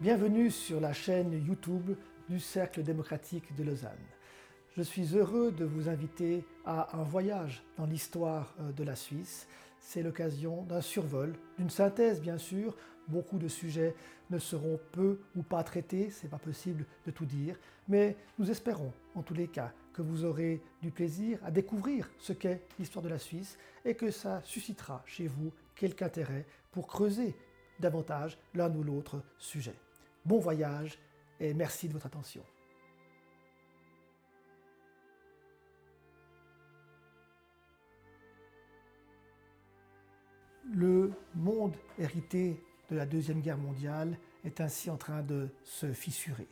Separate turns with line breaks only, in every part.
Bienvenue sur la chaîne YouTube du Cercle démocratique de Lausanne. Je suis heureux de vous inviter à un voyage dans l'histoire euh, de la Suisse. C'est l'occasion d'un survol, d'une synthèse bien sûr. Beaucoup de sujets ne seront peu ou pas traités, c'est pas possible de tout dire, mais nous espérons en tous les cas que vous aurez du plaisir à découvrir ce qu'est l'histoire de la Suisse et que ça suscitera chez vous quelque intérêt pour creuser davantage l'un ou l'autre sujet. Bon voyage et merci de votre attention. Le monde hérité de la Deuxième Guerre mondiale est ainsi en train de se fissurer.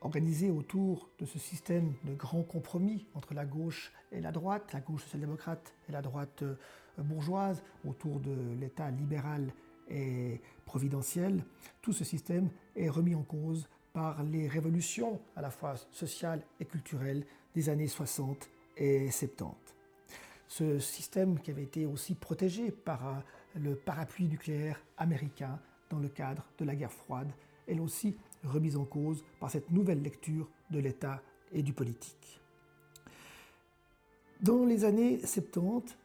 Organisé autour de ce système de grand compromis entre la gauche et la droite, la gauche social-démocrate et la droite bourgeoise, autour de l'État libéral et providentiel, tout ce système est remis en cause par les révolutions à la fois sociales et culturelles des années 60 et 70. Ce système qui avait été aussi protégé par le parapluie nucléaire américain dans le cadre de la guerre froide est aussi remis en cause par cette nouvelle lecture de l'État et du politique. Dans les années 70,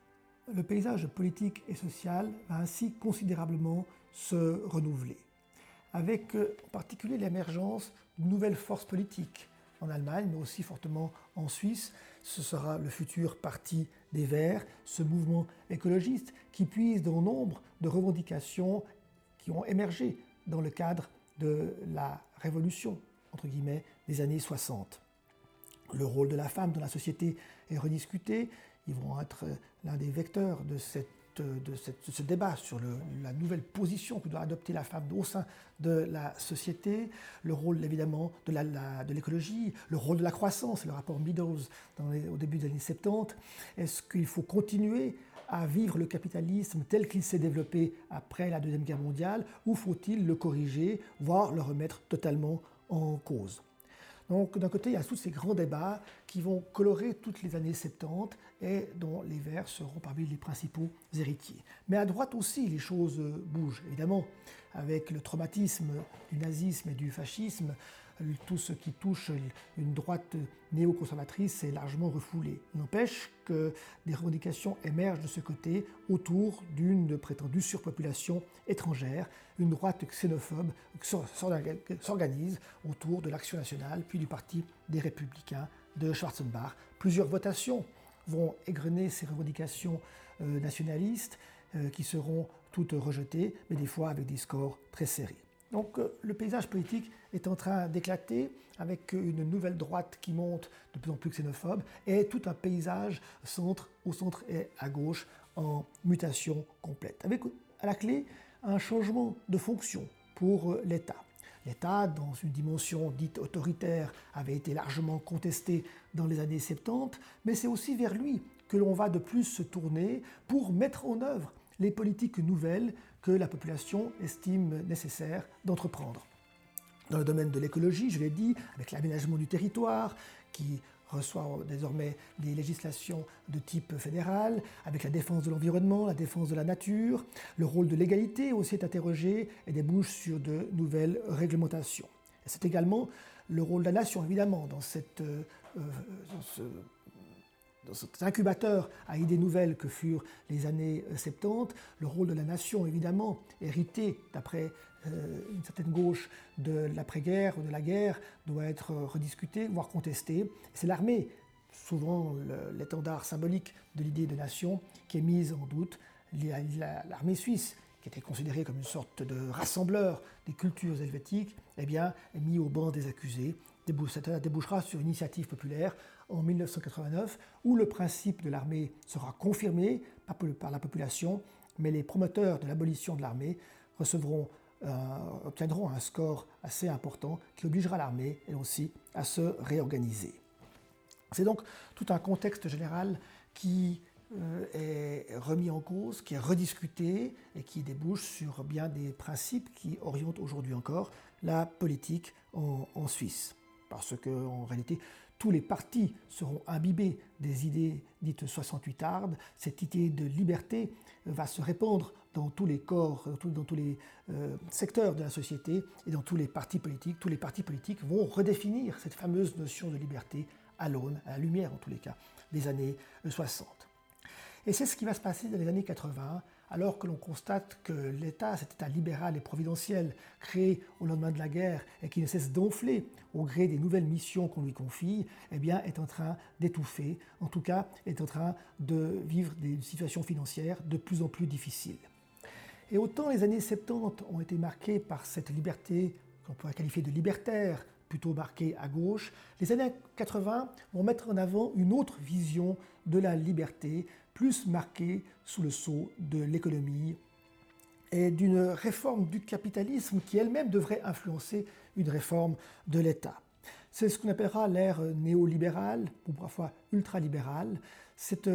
le paysage politique et social va ainsi considérablement se renouveler, avec euh, en particulier l'émergence de nouvelles forces politiques en Allemagne, mais aussi fortement en Suisse. Ce sera le futur parti des Verts, ce mouvement écologiste qui puise dans nombre de revendications qui ont émergé dans le cadre de la révolution, entre guillemets, des années 60. Le rôle de la femme dans la société est rediscuté. Ils vont être l'un des vecteurs de, cette, de, ce débat sur la nouvelle position que doit adopter la femme au sein de la société. Le rôle évidemment de l'écologie, le rôle de la croissance, le rapport Meadows au début des années 70. Est-ce qu'il faut continuer à vivre le capitalisme tel qu'il s'est développé après la Deuxième Guerre mondiale ou faut-il le corriger, voire le remettre totalement en cause? Donc d'un côté, il y a tous ces grands débats qui vont colorer toutes les années 70 et dont les Verts seront parmi les principaux héritiers. Mais à droite aussi, les choses bougent, évidemment, avec le traumatisme du nazisme et du fascisme tout ce qui touche une droite néoconservatrice est largement refoulé. N'empêche que des revendications émergent de ce côté autour d'une prétendue surpopulation étrangère. Une droite xénophobe s'organise autour de l'Action nationale, puis du Parti des Républicains de Schwarzenbach. Plusieurs votations vont égrener ces revendications euh, nationalistes euh, qui seront toutes rejetées, mais des fois avec des scores très serrés. Donc euh, le paysage politique est en train d'éclater avec une nouvelle droite qui monte de plus en plus xénophobe et tout un paysage centre, au centre et à gauche en mutation complète. Avec à la clé un changement de fonction pour euh, l'État. L'État, dans une dimension dite autoritaire, avait été largement contesté dans les années 70, mais c'est aussi vers lui que l'on va de plus se tourner pour mettre en œuvre les politiques nouvelles que la population estime nécessaire d'entreprendre. Dans le domaine de l'écologie, je l'ai dit, avec l'aménagement du territoire, qui reçoit désormais des législations de type fédéral, avec la défense de l'environnement, la défense de la nature, le rôle de l'égalité aussi est interrogé et débouche sur de nouvelles réglementations. C'est également le rôle de la nation, évidemment, dans, cette, euh, euh, dans ce dans cet incubateur à idées nouvelles que furent les années 70, euh, le rôle de la nation, évidemment, hérité d'après euh, une certaine gauche de l'après-guerre ou de la guerre, doit être rediscuté, voire contesté. C'est l'armée, souvent l'étendard symbolique de l'idée de nation, qui est mise en doute. L'armée suisse, qui était considérée comme une sorte de rassembleur des cultures helvétiques, eh bien, est mise au banc des accusés débouchera sur une initiative populaire en 1989 où le principe de l'armée sera confirmé, par la population, mais les promoteurs de l'abolition de l'armée euh, obtiendront un score assez important qui obligera l'armée, elle aussi, à se réorganiser. C'est donc tout un contexte général qui euh, est remis en cause, qui est rediscuté et qui débouche sur bien des principes qui orientent aujourd'hui encore la politique en Suisse parce qu'en réalité, tous les partis seront imbibés des idées dites 68 ardes. Cette idée de liberté va se répandre dans tous les corps, dans tous, les euh, secteurs de la société et dans tous les partis politiques. Tous les partis politiques vont redéfinir cette fameuse notion de liberté à l'aune, à la lumière en tous les cas, des années 60. Et c'est ce qui va se passer dans les années 80, alors que l'on constate que l'État, cet État libéral et providentiel créé au lendemain de la guerre et qui ne cesse d'enfler au gré des nouvelles missions qu'on lui confie, eh est en train d'étouffer, en tout cas est en train de vivre des situations financières de plus en plus difficiles. Et autant les années 70 ont été marquées par cette liberté qu'on pourrait qualifier de libertaire, plutôt marquée à gauche, les années 80 vont mettre en avant une autre vision de la liberté, plus marquée sous le sceau de l'économie et d'une réforme du capitalisme qui elle-même devrait influencer une réforme de l'État. C'est ce qu'on appellera l'ère néolibérale, ou parfois ultralibérale, cette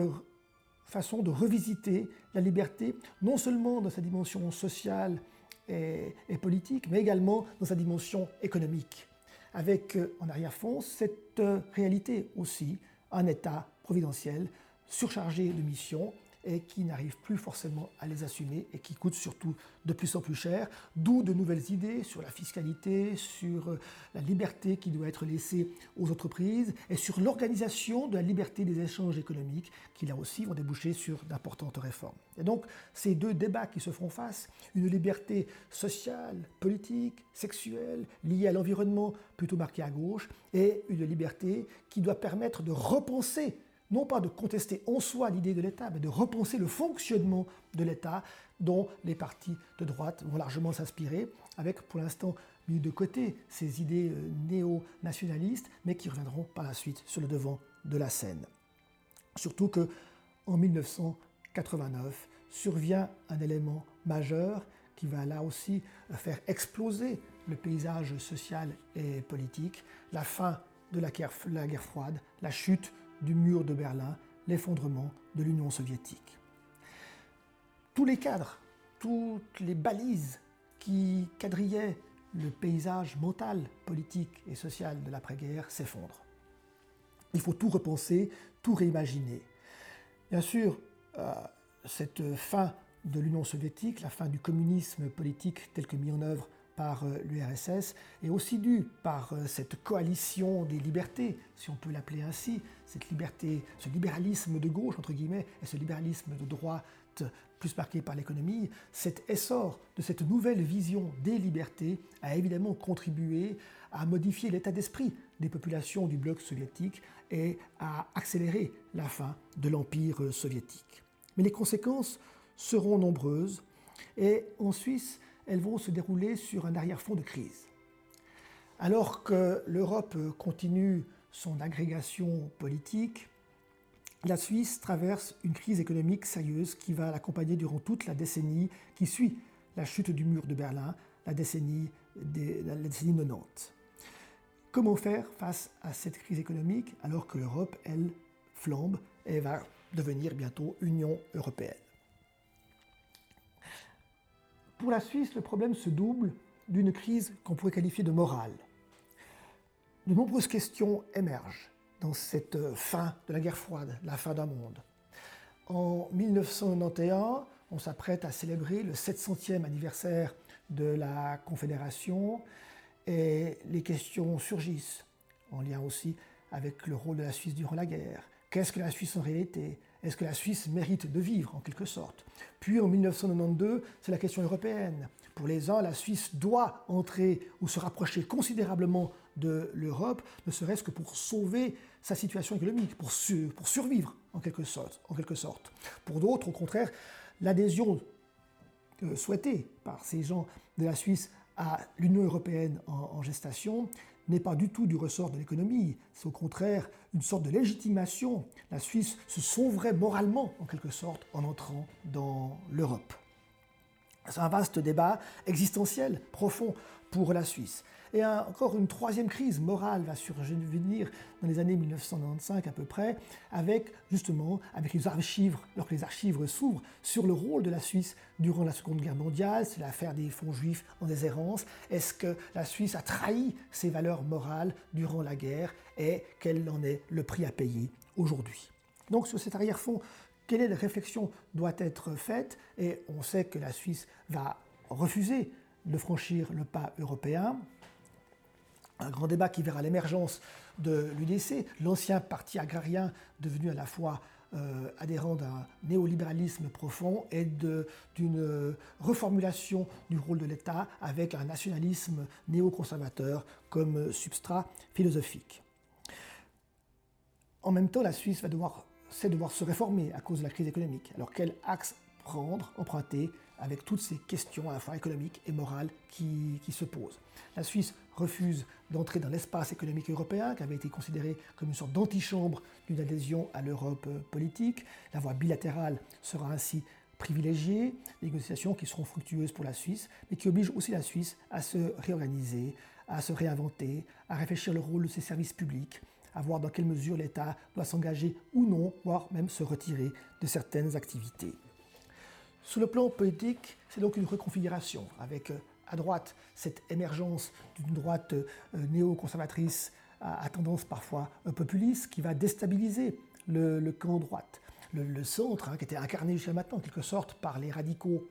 façon de revisiter la liberté, non seulement dans sa dimension sociale et, politique, mais également dans sa dimension économique avec en arrière-fond cette réalité aussi, un État providentiel surchargé de missions et qui n'arrive plus forcément à les assumer et qui coûte surtout de plus en plus cher, d'où de nouvelles idées sur la fiscalité, sur euh, la liberté qui doit être laissée aux entreprises et sur l'organisation de la liberté des échanges économiques qui là aussi vont déboucher sur d'importantes réformes. Et donc ces deux débats qui se font face, une liberté sociale, politique, sexuelle, liée à l'environnement plutôt marquée à gauche, et une liberté qui doit permettre de repenser non pas de contester en soi l'idée de l'État, mais de repenser le fonctionnement de l'État dont les partis de droite vont largement s'inspirer, avec pour l'instant mis de côté ces idées euh, néo-nationalistes, mais qui reviendront par la suite sur le devant de la scène. Surtout que en 1989 survient un élément majeur qui va là aussi faire exploser le paysage social et politique, la fin de la guerre, la guerre froide, la chute du mur de Berlin, l'effondrement de l'Union soviétique. Tous les cadres, toutes les balises qui quadrillaient le paysage mental, politique et social de l'après-guerre s'effondrent. Il faut tout repenser, tout réimaginer. Bien sûr, euh, cette fin de l'Union soviétique, la fin du communisme politique tel que mis en œuvre par euh, l'URSS est aussi dû par euh, cette coalition des libertés, si on peut l'appeler ainsi, cette liberté, ce libéralisme de gauche, entre guillemets, et ce libéralisme de droite plus marqué par l'économie, cet essor de cette nouvelle vision des libertés a évidemment contribué à modifier l'état d'esprit des populations du bloc soviétique et à accélérer la fin de l'Empire soviétique. Mais les conséquences seront nombreuses et en Suisse, elles vont se dérouler sur un arrière-fond de crise. Alors que l'Europe continue son agrégation politique, la Suisse traverse une crise économique sérieuse qui va l'accompagner durant toute la décennie qui suit la chute du mur de Berlin, la décennie, des, la décennie 90. Comment faire face à cette crise économique alors que l'Europe, elle, flambe et va devenir bientôt Union européenne? Pour la Suisse, le problème se double d'une crise qu'on pourrait qualifier de morale. De nombreuses questions émergent dans cette fin de la guerre froide, la fin d'un monde. En 1991, on s'apprête à célébrer le 700e anniversaire de la Confédération et les questions surgissent, en lien aussi avec le rôle de la Suisse durant la guerre. Qu'est-ce que la Suisse en réalité? Est-ce que la Suisse mérite de vivre, en quelque sorte? Puis en 1992, c'est la question européenne. Pour les uns, la Suisse doit entrer ou se rapprocher considérablement de l'Europe, ne serait-ce que pour sauver sa situation économique, pour, survivre en quelque, sorte, en quelque sorte. Pour d'autres, au contraire, l'adhésion euh, souhaitée par ces gens de la Suisse à l'Union européenne en, gestation n'est pas du tout du ressort de l'économie, c'est au contraire une sorte de légitimation. La Suisse se sauverait moralement, en quelque sorte, en entrant dans l'Europe. C'est un vaste débat existentiel, profond pour la Suisse. Et encore une troisième crise morale va survenir dans les années 1995 à peu près, avec justement avec les archives, alors que les archives s'ouvrent sur le rôle de la Suisse durant la Seconde Guerre mondiale, c'est l'affaire des fonds juifs en déshérence. Est-ce que la Suisse a trahi ses valeurs morales durant la guerre et quel en est le prix à payer aujourd'hui? Donc sur cet arrière-fond, quelle réflexion doit être faite Et on sait que la Suisse va refuser de franchir le pas européen un grand débat qui verra l'émergence de l'UDC, l'ancien parti agrarien devenu à la fois euh, adhérent d'un néolibéralisme profond et d'une reformulation du rôle de l'État avec un nationalisme néoconservateur comme substrat philosophique. En même temps, la Suisse va devoir, sait devoir se réformer à cause de la crise économique. Alors quel axe prendre, emprunter avec toutes ces questions à la fois économiques et morales qui, se posent? La Suisse refuse d'entrer dans l'espace économique européen, qui avait été considéré comme une sorte d'antichambre d'une adhésion à l'Europe politique. La voie bilatérale sera ainsi privilégiée, négociations qui seront fructueuses pour la Suisse, mais qui obligent aussi la Suisse à se réorganiser, à se réinventer, à réfléchir le rôle de ses services publics, à voir dans quelle mesure l'État doit s'engager ou non, voire même se retirer de certaines activités. Sur le plan politique, c'est donc une reconfiguration avec euh, à droite cette émergence d'une droite euh, néoconservatrice à, tendance parfois populiste qui va déstabiliser le, camp droite. Le, centre, hein, qui était incarné jusqu'à maintenant en quelque sorte par les radicaux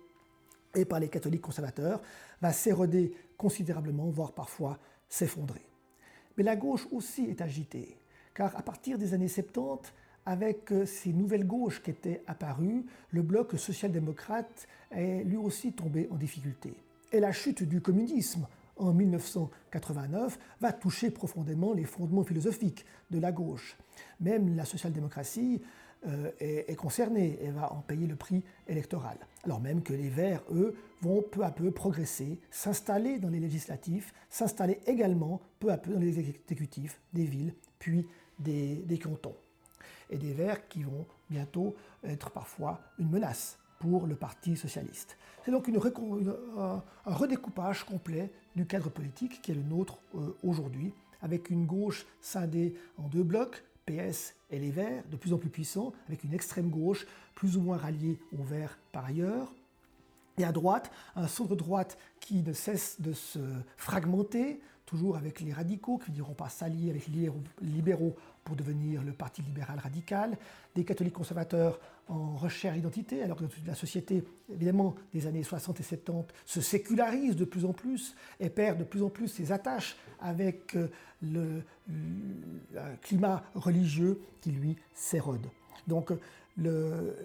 et par les catholiques conservateurs, va s'éroder considérablement, voire parfois s'effondrer. Mais la gauche aussi est agitée, car à partir des années 70, avec euh, ces nouvelles gauches qui étaient apparues, le bloc social-démocrate est lui aussi tombé en difficulté. Et la chute du communisme en 1989 va toucher profondément les fondements philosophiques de la gauche. Même la social-démocratie euh, est, concernée et va en payer le prix électoral. Alors même que les Verts, eux, vont peu à peu progresser, s'installer dans les législatifs, s'installer également peu à peu dans les exécutifs des villes, puis des cantons et des Verts qui vont bientôt être parfois une menace pour le Parti socialiste. C'est donc un redécoupage complet du cadre politique qui est le nôtre euh, aujourd'hui, avec une gauche scindée en deux blocs, PS et les Verts, de plus en plus puissants, avec une extrême gauche plus ou moins ralliée aux Verts par ailleurs, et à droite, un centre droite qui ne cesse de se fragmenter, toujours avec les radicaux qui ne diront pas s'allier avec les libéraux devenir le Parti libéral radical, des catholiques conservateurs en recherche d'identité, alors que la société, évidemment, des années 60 et 70 se sécularise de plus en plus et perd de plus en plus ses attaches avec euh, le, climat religieux qui lui s'érode. Donc le,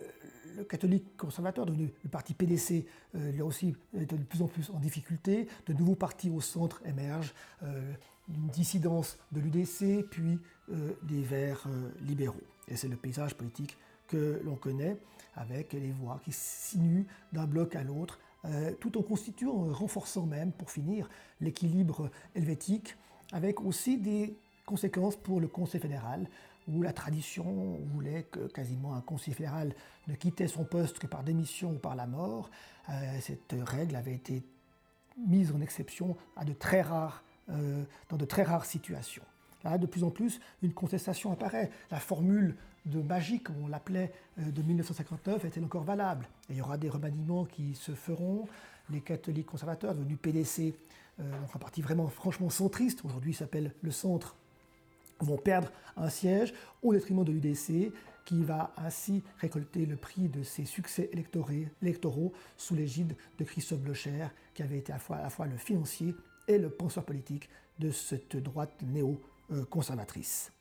catholique conservateur, le parti PDC, euh, là aussi est de plus en plus en difficulté. De nouveaux partis au centre émergent. Euh, une dissidence de l'UDC, puis euh, des Verts euh, libéraux. Et c'est le paysage politique que l'on connaît, avec les voix qui sinuent d'un bloc à l'autre, euh, tout en constituant, renforçant même, pour finir, l'équilibre helvétique, avec aussi des conséquences pour le Conseil fédéral, où la tradition voulait que quasiment un conseiller fédéral ne quittait son poste que par démission ou par la mort. cette règle avait été mise en exception à de très rares euh, dans de très rares situations. Là, de plus en plus, une contestation apparaît. La formule de magie, comme on l'appelait, euh, de 1959 est-elle encore valable? Il y aura des remaniements qui se feront. Les catholiques conservateurs, devenus PDC, euh, donc un parti vraiment franchement centriste, aujourd'hui s'appelle le Centre, vont perdre un siège au détriment de l'UDC, qui va ainsi récolter le prix de ses succès électoraux sous l'égide de Christophe Blocher, qui avait été à la fois le financier et le penseur politique de cette droite néo-conservatrice.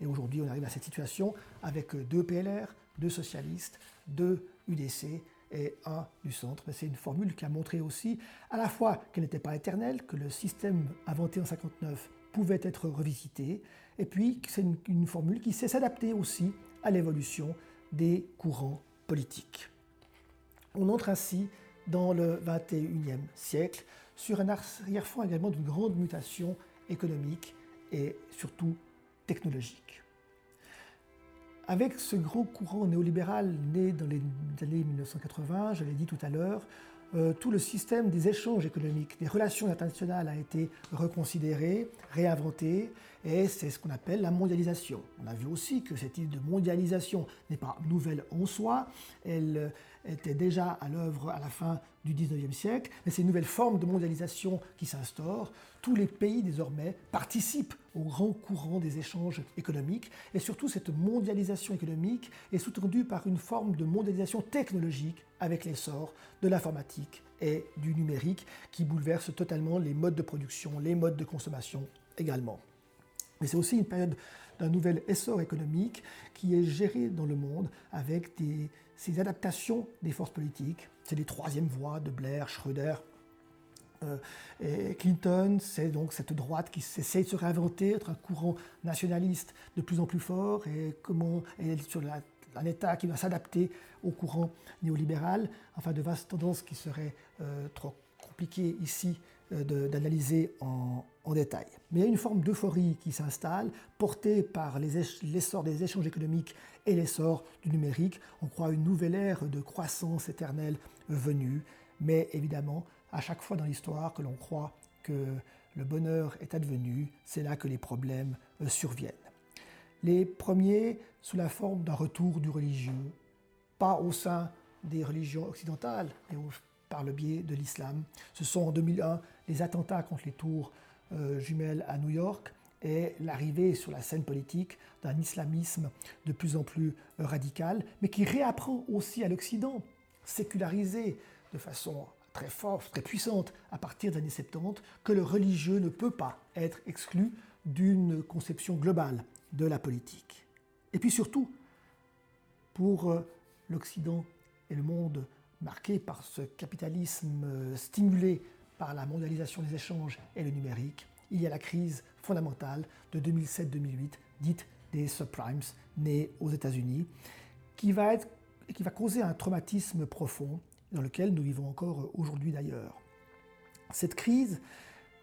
Et aujourd'hui, on arrive à cette situation avec deux PLR, deux socialistes, deux UDC et un du centre. C'est une formule qui a montré aussi à la fois qu'elle n'était pas éternelle, que le système inventé en 59 pouvait être revisité, et puis c'est une, formule qui sait s'adapter aussi à l'évolution des courants politiques. On entre ainsi dans le 21e siècle, sur un arrière-fond également d'une grande mutation économique et surtout technologique. Avec ce gros courant néolibéral né dans les années 1980, je l'ai dit tout à l'heure, euh, tout le système des échanges économiques, des relations internationales a été reconsidéré, réinventé, et c'est ce qu'on appelle la mondialisation. On a vu aussi que cette idée de mondialisation n'est pas nouvelle en soi, était déjà à l'œuvre à la fin du 19e siècle, mais c'est une nouvelle forme de mondialisation qui s'instaure. Tous les pays désormais participent au grand courant des échanges économiques, et surtout cette mondialisation économique est sous-tendue par une forme de mondialisation technologique avec l'essor de l'informatique et du numérique qui bouleverse totalement les modes de production, les modes de consommation également. Mais c'est aussi une période d'un nouvel essor économique qui est géré dans le monde avec ces adaptations des forces politiques. C'est les troisièmes voies de Blair, Schröder, euh, et Clinton, c'est donc cette droite qui essaie de se réinventer, être un courant nationaliste de plus en plus fort, et comment et sur un État qui va s'adapter au courant néolibéral, enfin de vastes tendances qui seraient euh, trop compliquées ici euh, d'analyser en, détail. Mais il y a une forme d'euphorie qui s'installe, portée par l'essor des échanges économiques et l'essor du numérique. On croit à une nouvelle ère de croissance éternelle venue, mais évidemment, à chaque fois dans l'histoire que l'on croit que le bonheur est advenu, c'est là que les problèmes euh, surviennent. Les premiers sous la forme d'un retour du religieux, pas au sein des religions occidentales, mais par le biais de l'islam. Ce sont en 2001 les attentats contre les tours euh, jumelles à New York et l'arrivée sur la scène politique d'un islamisme de plus en plus euh, radical, mais qui réapprend aussi à l'Occident, sécularisé de façon très forte, très puissante à partir des années 70, que le religieux ne peut pas être exclu d'une conception globale de la politique. Et puis surtout, pour euh, l'Occident et le monde marqué par ce capitalisme stimulé par la mondialisation des échanges et le numérique, il y a la crise fondamentale de 2007-2008, dite des subprimes, née aux États-Unis, qui va, être, qui va causer un traumatisme profond dans lequel nous vivons encore aujourd'hui d'ailleurs. Cette crise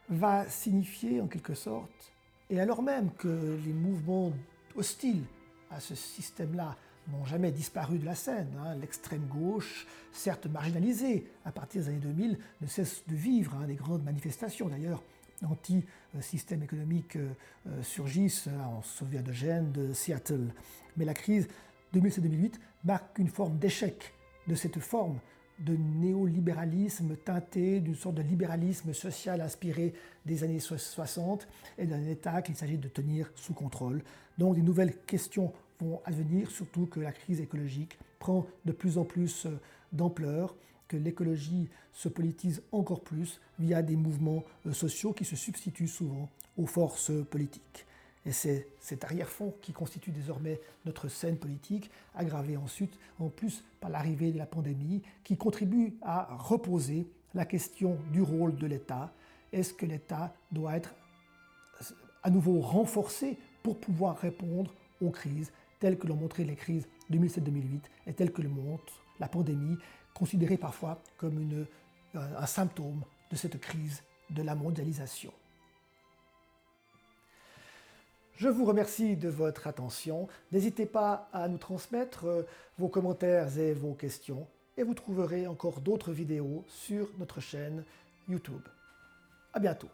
va signifier en quelque sorte et alors même que les mouvements hostiles à ce système-là n'ont jamais disparu de la scène, hein, l'extrême gauche, certes marginalisée à partir des années 2000, ne cesse de vivre hein, des grandes manifestations. D'ailleurs, anti-système économique euh, euh, surgissent, hein, on se souvient de Gênes, de Seattle. Mais la crise 2007-2008 marque une forme d'échec de cette forme de néolibéralisme teinté d'une sorte de libéralisme social inspiré des années 60 et d'un État qu'il s'agit de tenir sous contrôle. Donc des nouvelles questions vont advenir, surtout que la crise écologique prend de plus en plus euh, d'ampleur, que l'écologie se politise encore plus via des mouvements euh, sociaux qui se substituent souvent aux forces politiques. Et c'est cet arrière-fond qui constitue désormais notre scène politique, aggravé ensuite en plus par l'arrivée de la pandémie, qui contribue à reposer la question du rôle de l'État. Est-ce que l'État doit être à nouveau renforcé pour pouvoir répondre aux crises telles que l'ont montré les crises 2007-2008 et telles que le montre la pandémie, considérée parfois comme une, un symptôme de cette crise de la mondialisation. Je vous remercie de votre attention. N'hésitez pas à nous transmettre euh, vos commentaires et vos questions et vous trouverez encore d'autres vidéos sur notre chaîne YouTube. À bientôt.